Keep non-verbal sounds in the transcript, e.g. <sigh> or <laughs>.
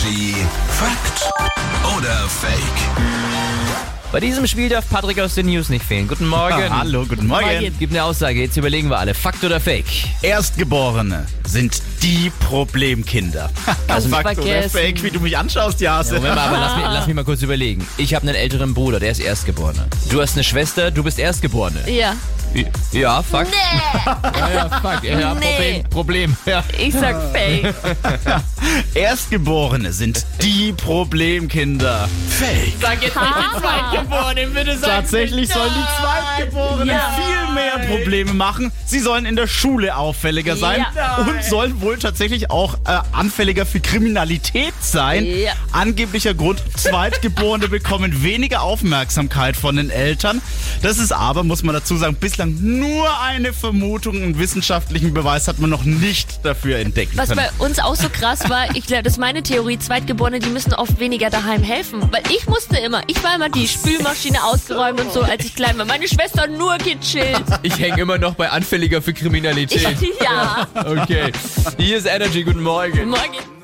Energy Fakt oder Fake? Bei diesem Spiel darf Patrick aus den News nicht fehlen. Guten Morgen. Hallo, guten Morgen. Gibt eine Aussage, jetzt überlegen wir alle. Fakt oder Fake? Erstgeborene sind die Problemkinder. <laughs> Also Fakt oder vergessen. Fake, wie du mich anschaust, Jase. Moment mal, aber lass mich, lass mich mal <laughs> kurz überlegen. Ich habe einen älteren Bruder, der ist Erstgeborener. Du hast eine Schwester, du bist Erstgeborene. Ja. Ja, Fakt. Nee, Ja, ja, Fakt. Ja, Nee. Problem. Problem. Ja. ich sag Fake. <laughs> Erstgeborene sind die Problemkinder. Fake. Sag jetzt nicht die Zweitgeborenen, bitte sag Tatsächlich sollen die Zweitgeborenen Ja. Probleme machen. Sie sollen in der Schule auffälliger sein Ja. und sollen wohl tatsächlich auch äh, anfälliger für Kriminalität sein. Ja. Angeblicher Grund, Zweitgeborene <laughs> bekommen weniger Aufmerksamkeit von den Eltern. Das ist aber, muss man dazu sagen, bislang nur eine Vermutung. Einen wissenschaftlichen Beweis hat man noch nicht dafür entdecken Was können. bei uns auch so krass war, ich glaube, das ist meine Theorie, Zweitgeborene, die müssen oft weniger daheim helfen. Weil ich musste immer, ich war immer die Spülmaschine ausgeräumt und so, als ich klein war. Meine Schwester nur gechillt. Ich hänge immer noch bei anfälliger für Kriminalität. ja. Okay. Hier ist Energy, guten Morgen. Morgen.